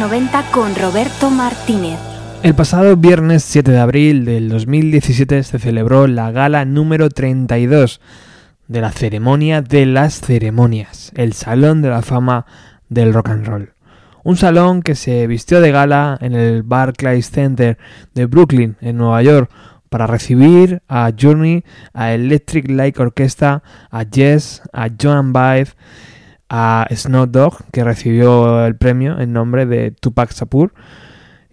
90 con Roberto Martínez. El pasado viernes 7 de abril del 2017 se celebró la gala número 32 de la ceremonia de las ceremonias, el Salón de la Fama del Rock and Roll. Un salón que se vistió de gala en el Barclays Center de Brooklyn, en Nueva York, para recibir a Journey, a Electric Light Orchestra, a Jess, a Joan Baez a Snow Dogg, que recibió el premio en nombre de Tupac Shakur,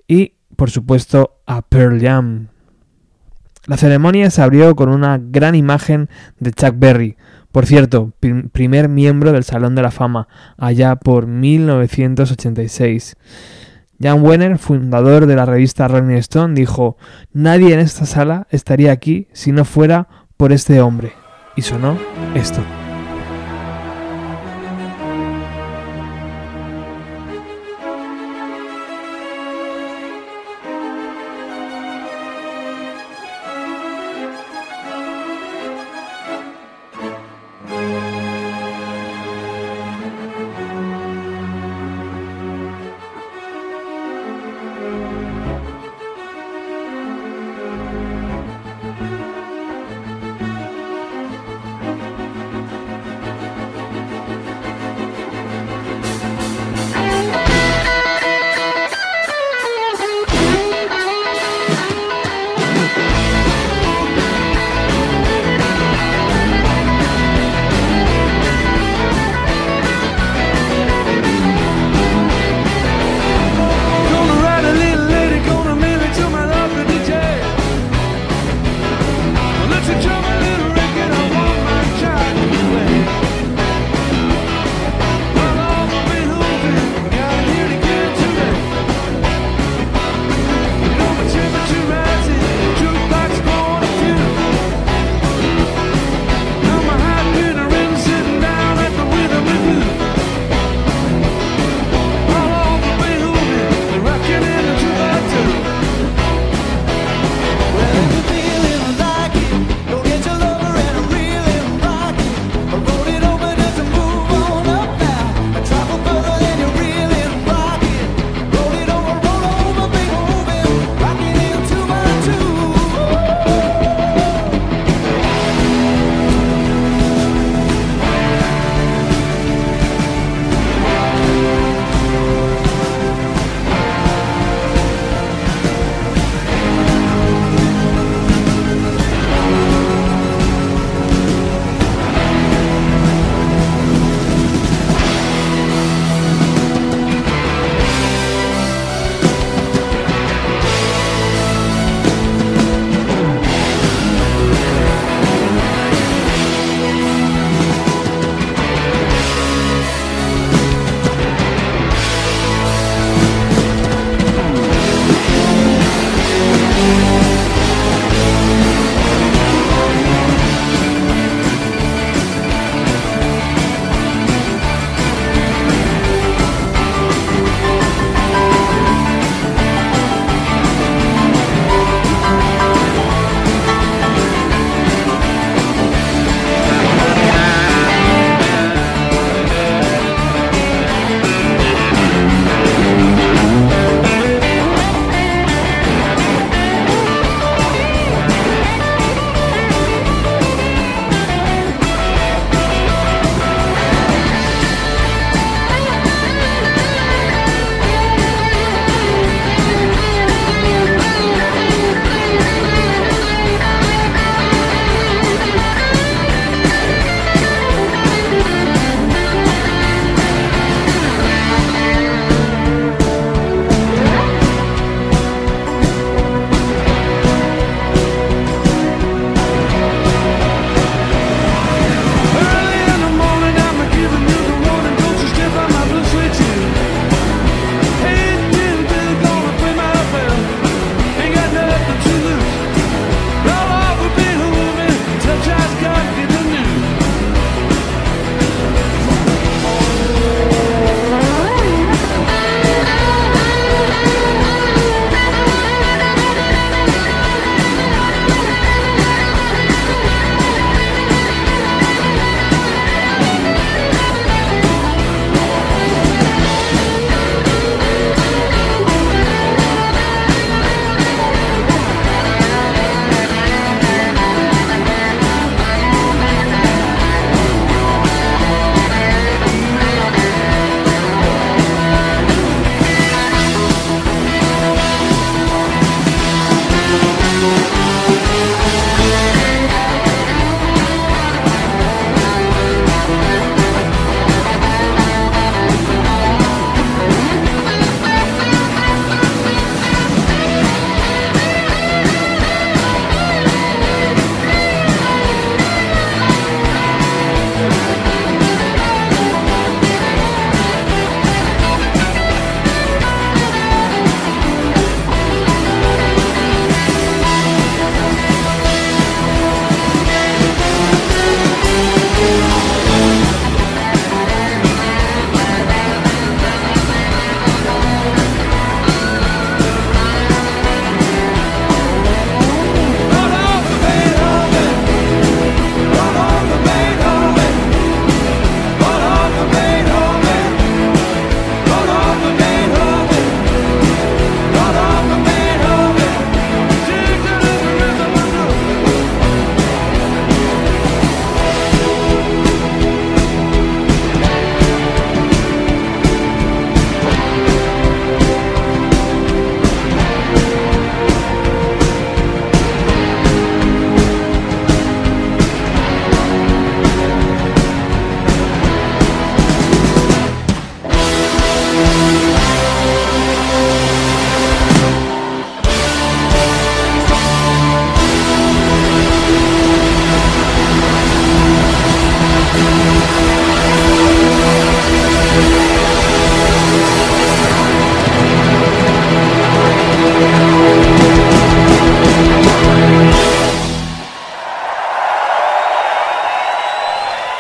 y por supuesto a Pearl Jam. La ceremonia se abrió con una gran imagen de Chuck Berry, por cierto, primer miembro del Salón de la Fama, allá por 1986. Jan Wenner, fundador de la revista Rolling Stone, dijo, Nadie en esta sala estaría aquí si no fuera por este hombre. Y sonó esto.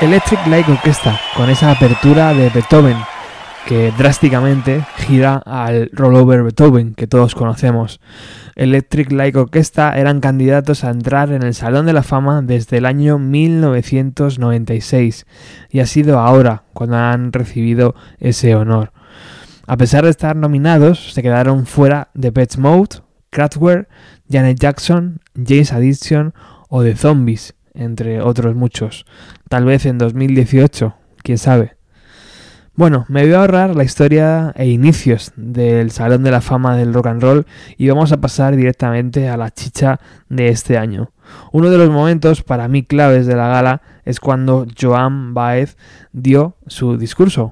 Electric Light Orchestra, con esa apertura de Beethoven, que drásticamente gira al rollover Beethoven que todos conocemos. Electric Light Orchestra eran candidatos a entrar en el Salón de la Fama desde el año 1996 y ha sido ahora cuando han recibido ese honor. A pesar de estar nominados, se quedaron fuera de Pets Mode, Kraftwerk, Janet Jackson, James Addiction o The Zombies, entre otros muchos. Tal vez en 2018, quién sabe. Bueno, me voy a ahorrar la historia e inicios del Salón de la Fama del Rock and Roll y vamos a pasar directamente a la chicha de este año. Uno de los momentos para mí claves de la gala es cuando Joan Baez dio su discurso.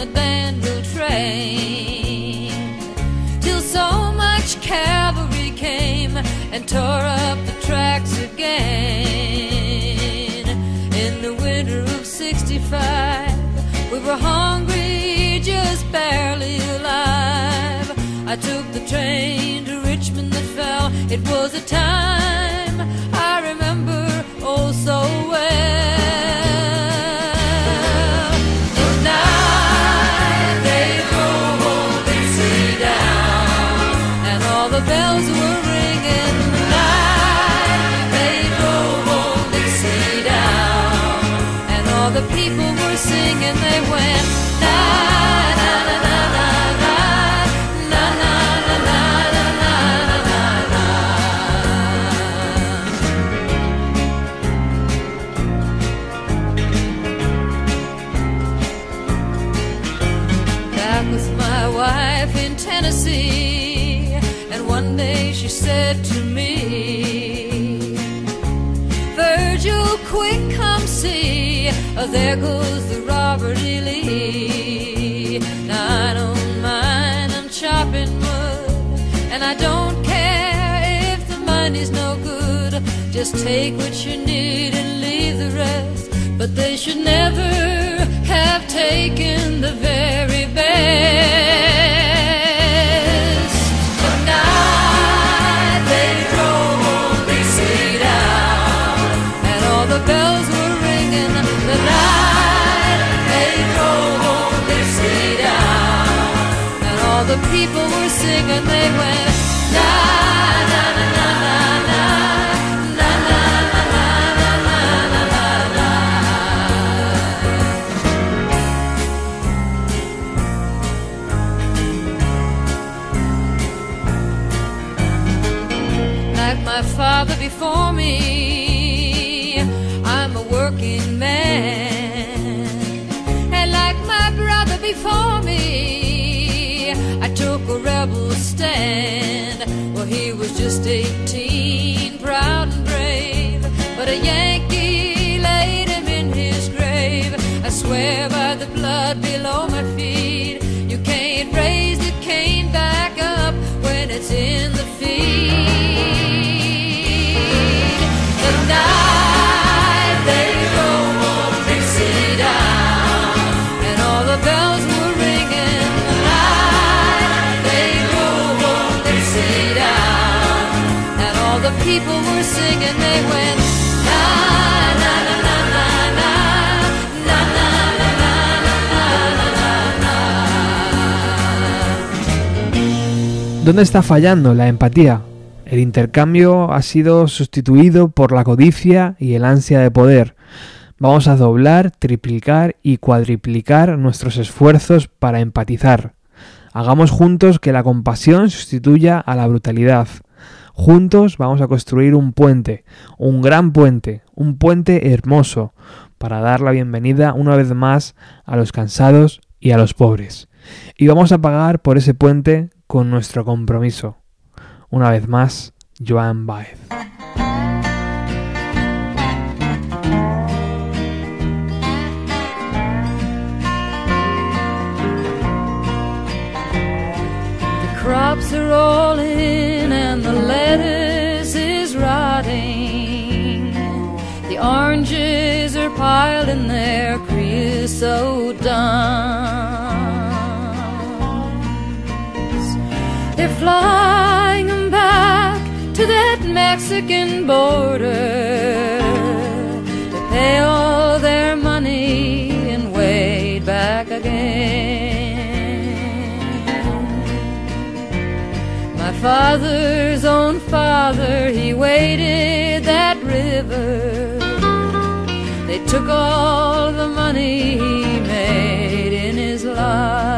The Danville train till so much cavalry came and tore up the tracks again. In the winter of '65, we were hungry, just barely alive. I took the train to Richmond that fell. It was a time there goes the Robert E. Lee. Now I don't mind, I'm chopping wood. And I don't care if the money's no good. Just take what you need my father before me. I'm a working man, and like my brother before me, rebel stand. Well, he was just 18, proud and brave, but a Yankee laid him in his grave. I swear by the blood below my feet, you can't raise the cane back up when it's in the feed. The night ¿Dónde está fallando la empatía? El intercambio ha sido sustituido por la codicia y el ansia de poder. Vamos a doblar, triplicar y cuadriplicar nuestros esfuerzos para empatizar. Hagamos juntos que la compasión sustituya a la brutalidad. Juntos vamos a construir un puente, un gran puente, un puente hermoso, para dar la bienvenida una vez más a los cansados y a los pobres. Y vamos a pagar por ese puente con nuestro compromiso. Una vez más, Joan Baez. Crops are all in and the lettuce is rotting. The oranges are piled in their crib. is flying back to that Mexican border to pay all their money and wait back again. My father's own father, he waded that river. They took all the money he made in his life.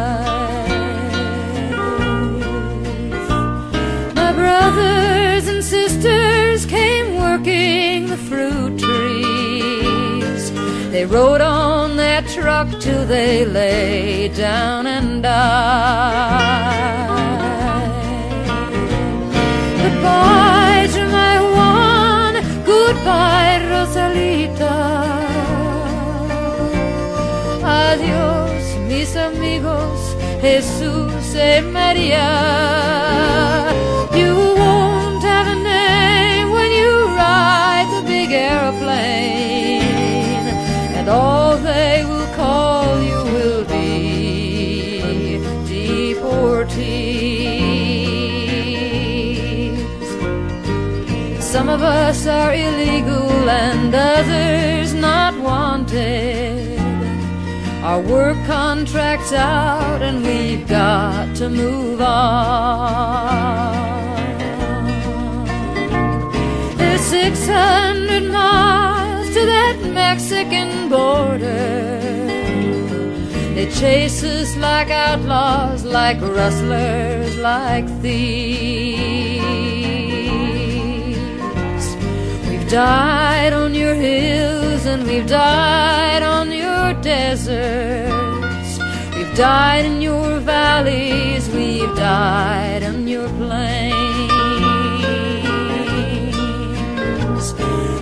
They rode on that truck till they lay down and died. Goodbye to my Juan, goodbye, Rosalita. Adiós, mis amigos, Jesús y María. You and all they will call you will be deportees. Some of us are illegal and others not wanted. Our work contract's out and we've got to move on. There's 600 miles that Mexican border. They chase us like outlaws, like rustlers, like thieves. We've died on your hills and we've died on your deserts. We've died in your valleys, we've died on your plains.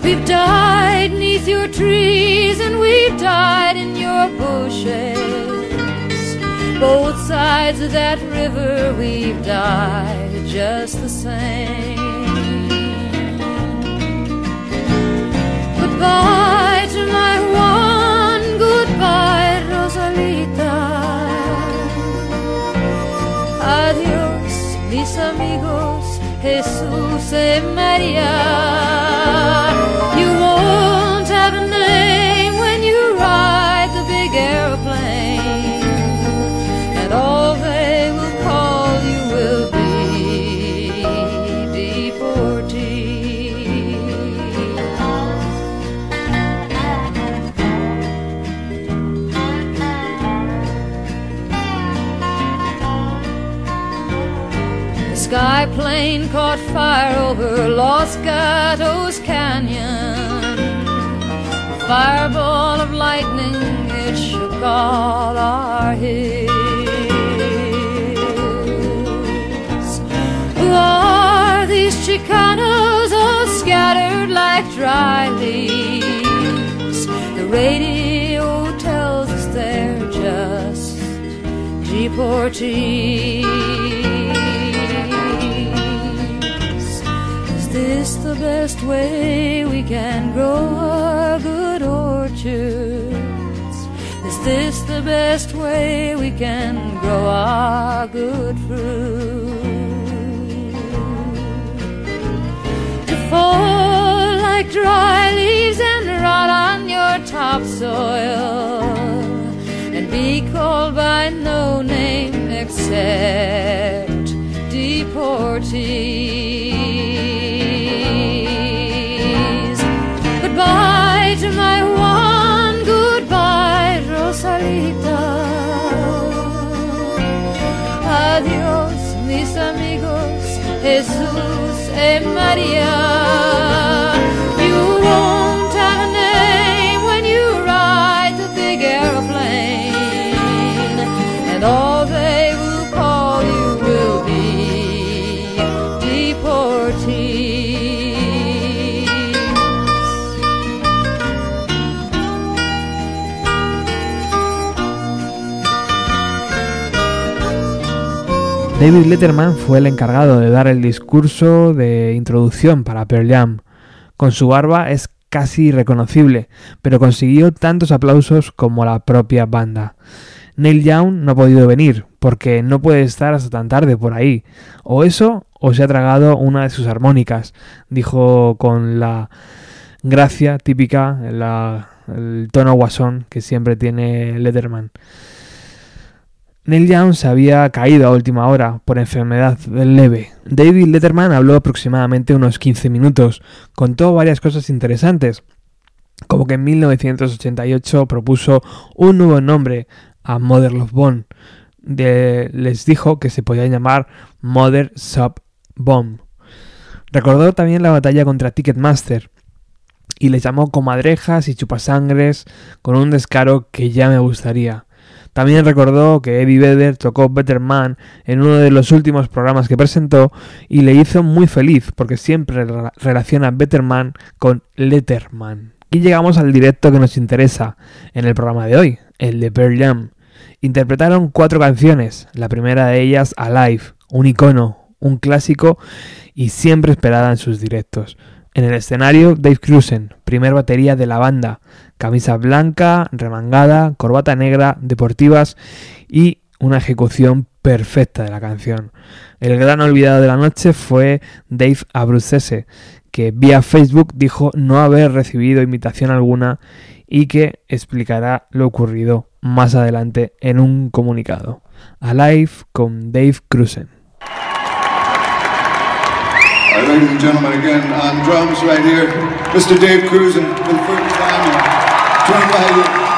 We've died neath your trees and we've died in your bushes. Both sides of that river, we've died just the same. Goodbye to my Juan, goodbye, Rosalita. Adiós, mis amigos, Jesús y María. All hills. Who are these Chicanos all scattered like dry leaves? The radio tells us they're just deportees. Is this the best way we can grow our good orchards? Is this the best way we can grow our good fruit? To fall like dry leaves and rot on your topsoil and be called by no name except deportees. Jesús y María. David Letterman fue el encargado de dar el discurso de introducción para Pearl Jam. Con su barba es casi irreconocible, pero consiguió tantos aplausos como la propia banda. Neil Young no ha podido venir, porque no puede estar hasta tan tarde por ahí. O eso, o se ha tragado una de sus armónicas, dijo con la gracia típica, el tono guasón que siempre tiene Letterman. Neil Young se había caído a última hora por enfermedad leve. David Letterman habló aproximadamente unos 15 minutos, contó varias cosas interesantes, como que en 1988 propuso un nuevo nombre a Mother Love Bone. les dijo que se podía llamar Mother Sub Bomb. Recordó también la batalla contra Ticketmaster y les llamó comadrejas y chupasangres con un descaro que ya me gustaría. También recordó que Eddie Vedder tocó Better Man en uno de los últimos programas que presentó y le hizo muy feliz porque siempre relaciona Better Man con Letterman. Y llegamos al directo que nos interesa en el programa de hoy, el de Pearl Jam. Interpretaron cuatro canciones, la primera de ellas Alive, un icono, un clásico y siempre esperada en sus directos. En el escenario, Dave Cruzen, primer batería de la banda, camisa blanca, remangada, corbata negra, deportivas y una ejecución perfecta de la canción. El gran olvidado de la noche fue Dave Abruzzese, que vía Facebook dijo no haber recibido invitación alguna y que explicará lo ocurrido más adelante en un comunicado. Alive con Dave Cruzen. ladies and gentlemen, again on drums right here, Mr. Dave. 25 years.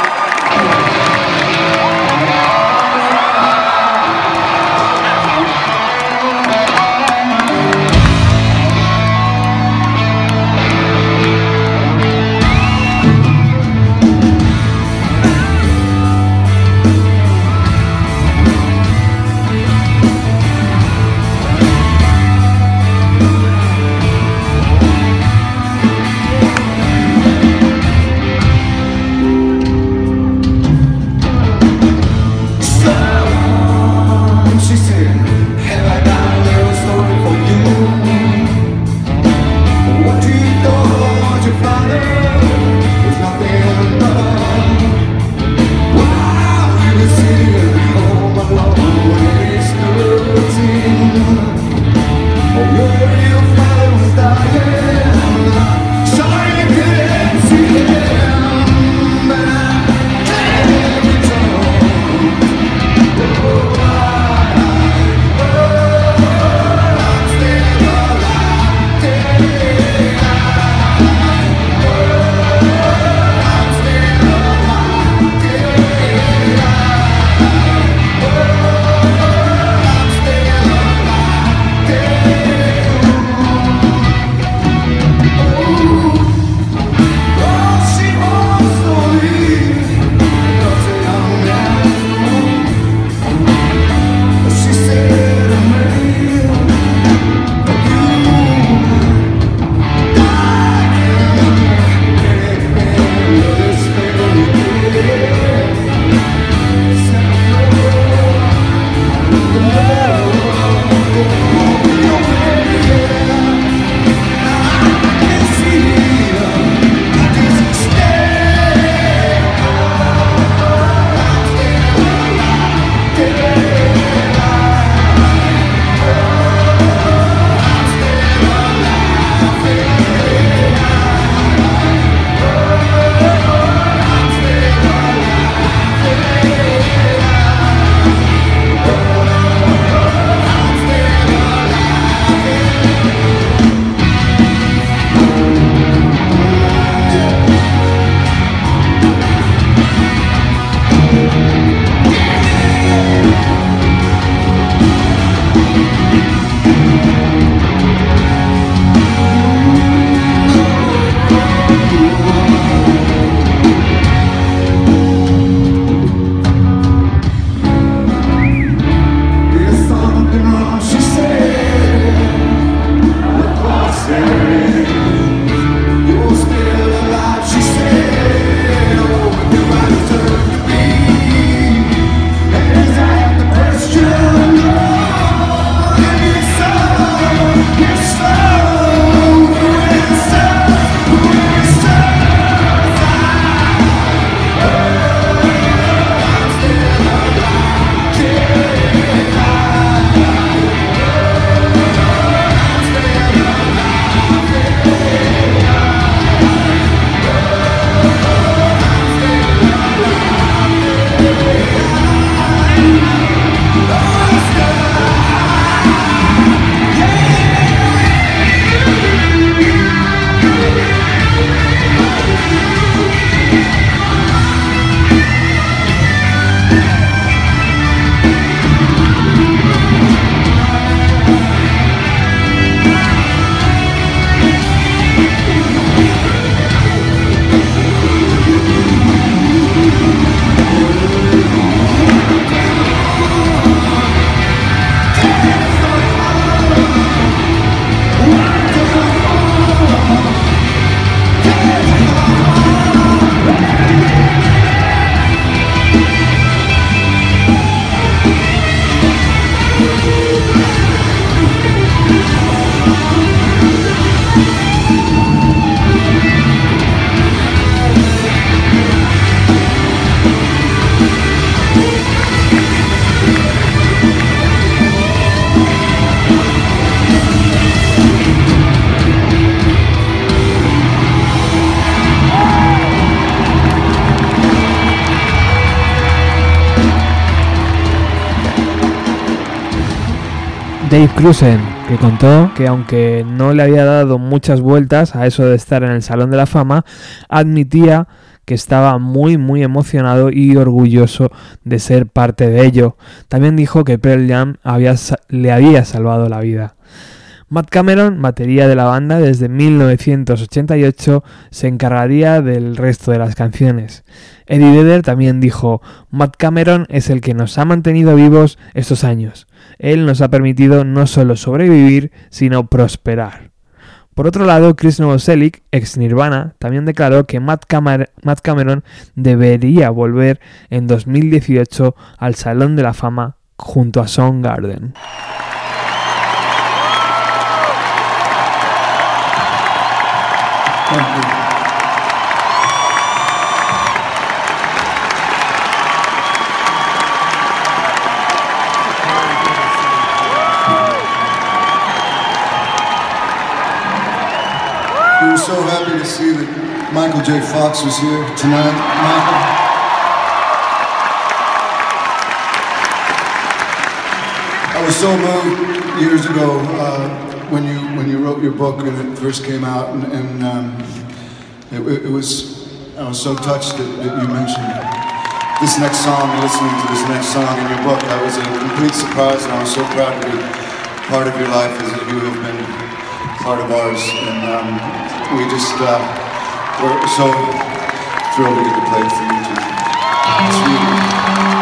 Dave Cruzen, que contó que aunque no le había dado muchas vueltas a eso de estar en el Salón de la Fama, admitía que estaba muy muy emocionado y orgulloso de ser parte de ello. También dijo que Pearl Jam había, le había salvado la vida. Matt Cameron, batería de la banda desde 1988, se encargaría del resto de las canciones. Eddie Vedder también dijo, Matt Cameron es el que nos ha mantenido vivos estos años. Él nos ha permitido no solo sobrevivir, sino prosperar. Por otro lado, Chris Novoselic, ex Nirvana, también declaró que Matt, Cameron debería volver en 2018 al Salón de la Fama junto a Soundgarden. We were so happy to see that Michael J. Fox was here tonight. Michael. I was so moved years ago uh, when you when you wrote your book and it first came out, and, and um, it, it, was I was so touched that, that you mentioned this next song, listening to this next song in your book. That was a complete surprise, and I was so proud to be part of your life as you have been part of ours. And um, we just uh, we're so thrilled to get to play for you too. It's really-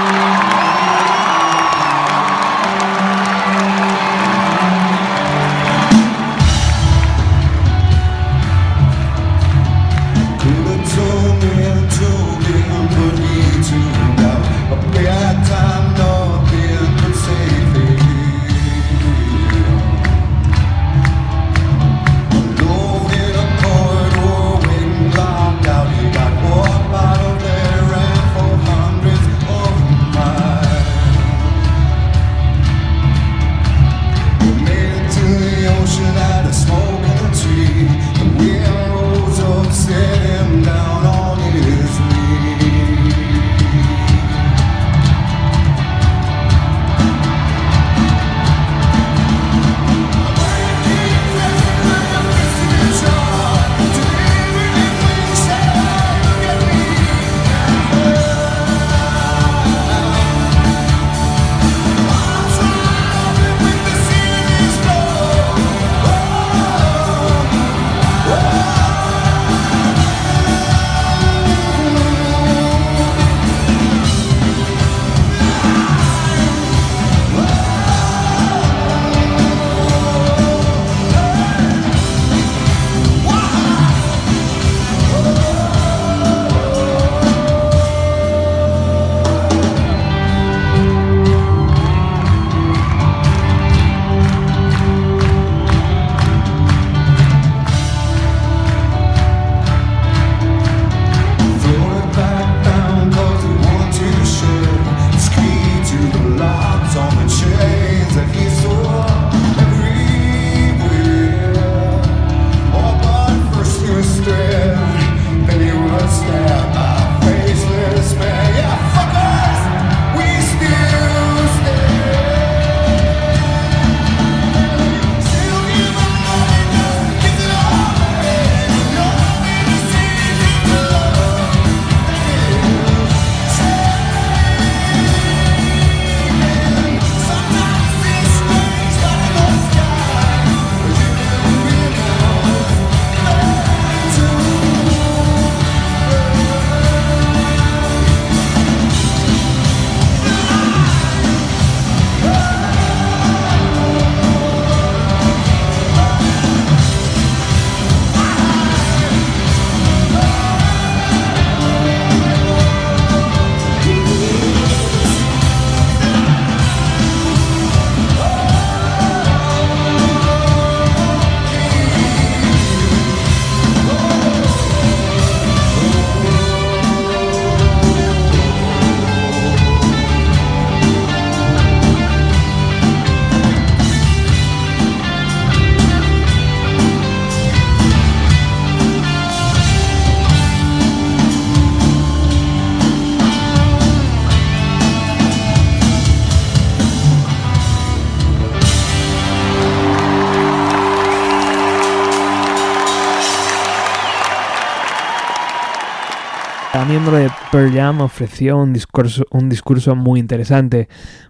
Jam ofreció un discurso, un discurso muy interesante.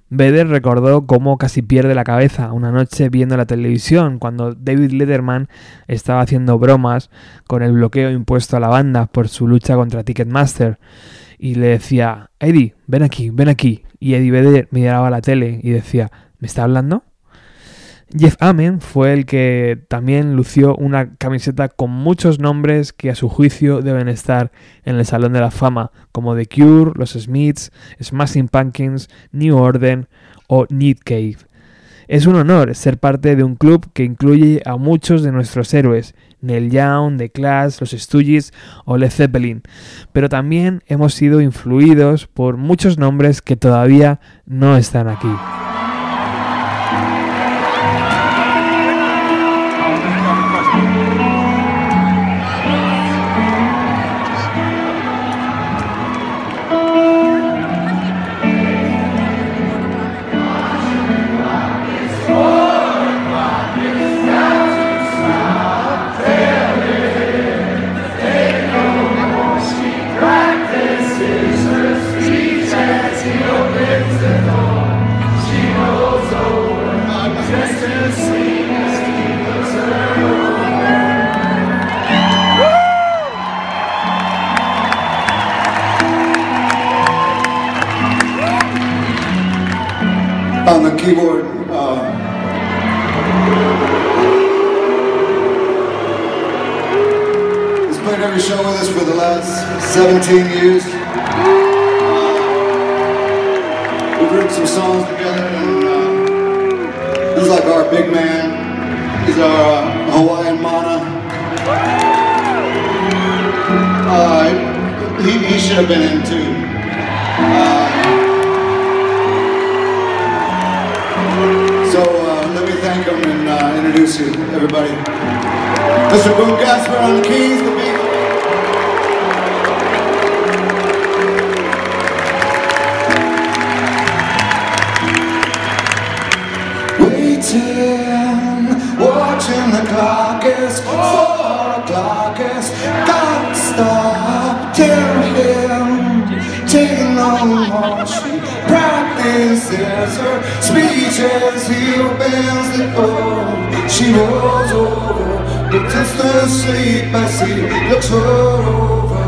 Vedder recordó cómo casi pierde la cabeza una noche viendo la televisión cuando David Letterman estaba haciendo bromas con el bloqueo impuesto a la banda por su lucha contra Ticketmaster y le decía, Eddie, ven aquí, ven aquí. Y Eddie Vedder miraba la tele y decía, ¿me está hablando? Jeff Amen fue el que también lució una camiseta con muchos nombres que a su juicio deben estar en el Salón de la Fama, como The Cure, Los Smiths, Smashing Pumpkins, New Order o Need Cave. Es un honor ser parte de un club que incluye a muchos de nuestros héroes, Neil Young, The Clash, Los Stooges o Led Zeppelin, pero también hemos sido influidos por muchos nombres que todavía no están aquí. On the keyboard. Uh, he's played every show with us for the last 17 years. Uh, we've written some songs together, and uh, he's like our big man. He's our uh, Hawaiian mana. Uh, he, he should have been in too. Introduce you, everybody. Mr. Boom Gaspar on the keys, the beat. Waiting, watching the clock is four o'clock is got to stop till him taking no more. She practices her speeches, door. She rolls over, pretends to sleep as he looks her over.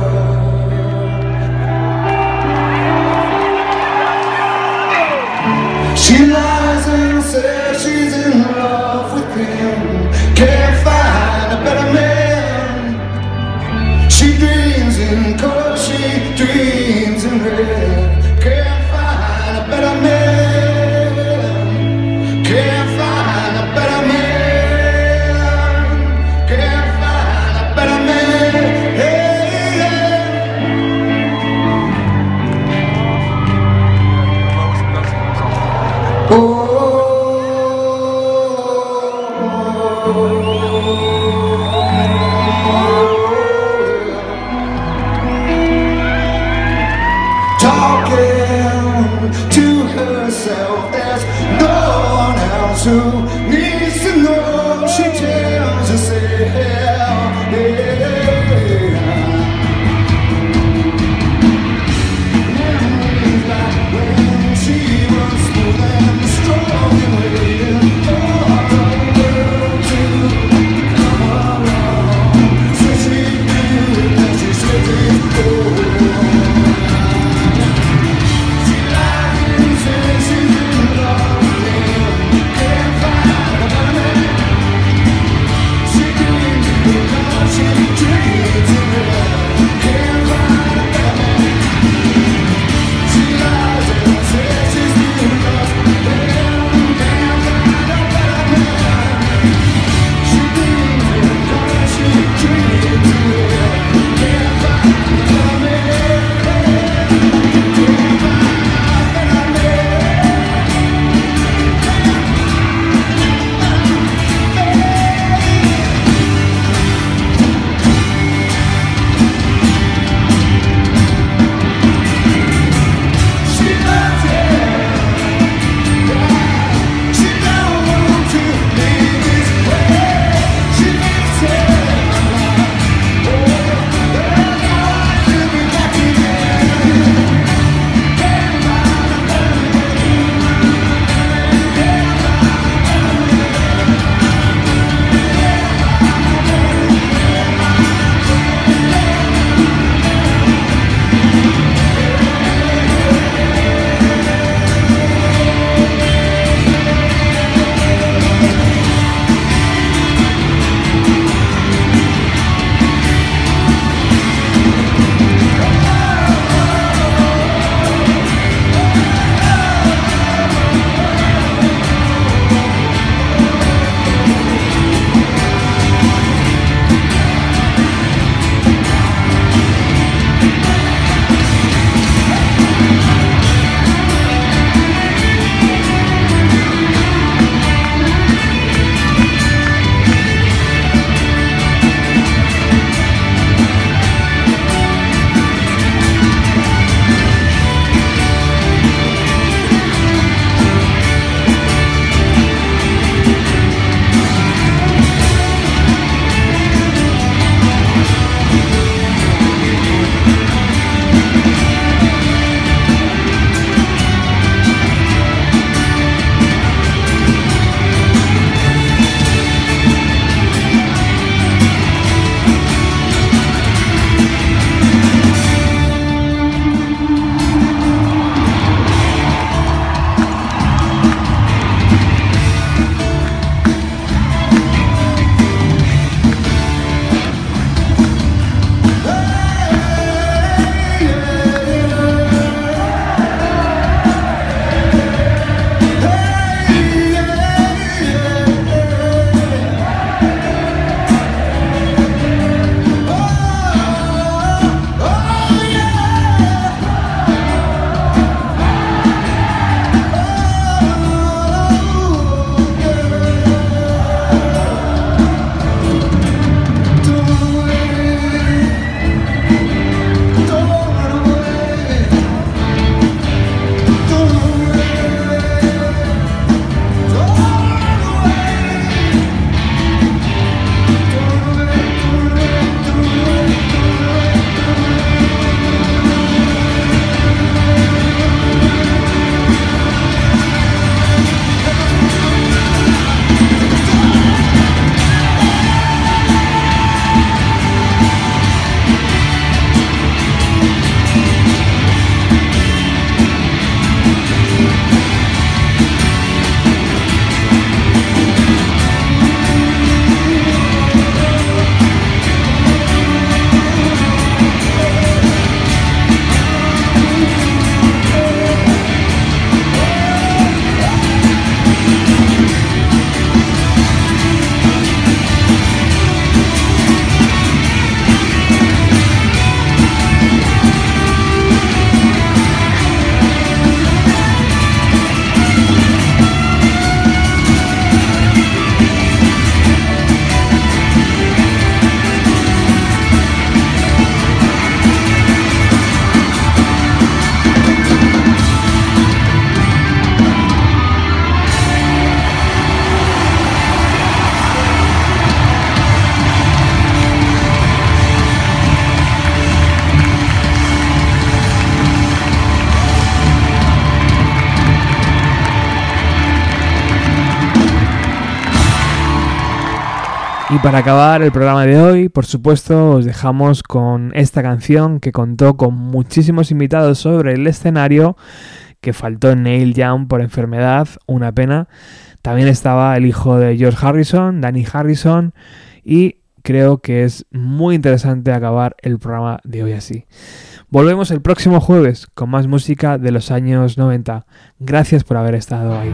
She lies and says she's in love with him. Can't find a better man. She dreams in color, she dreams in red. One else para acabar el programa de hoy, por supuesto, os dejamos con esta canción que contó con muchísimos invitados sobre el escenario, que faltó Neil Young por enfermedad, una pena. También estaba el hijo de George Harrison, Danny Harrison, y creo que es muy interesante acabar el programa de hoy así. Volvemos el próximo jueves con más música de los años 90. Gracias por haber estado ahí.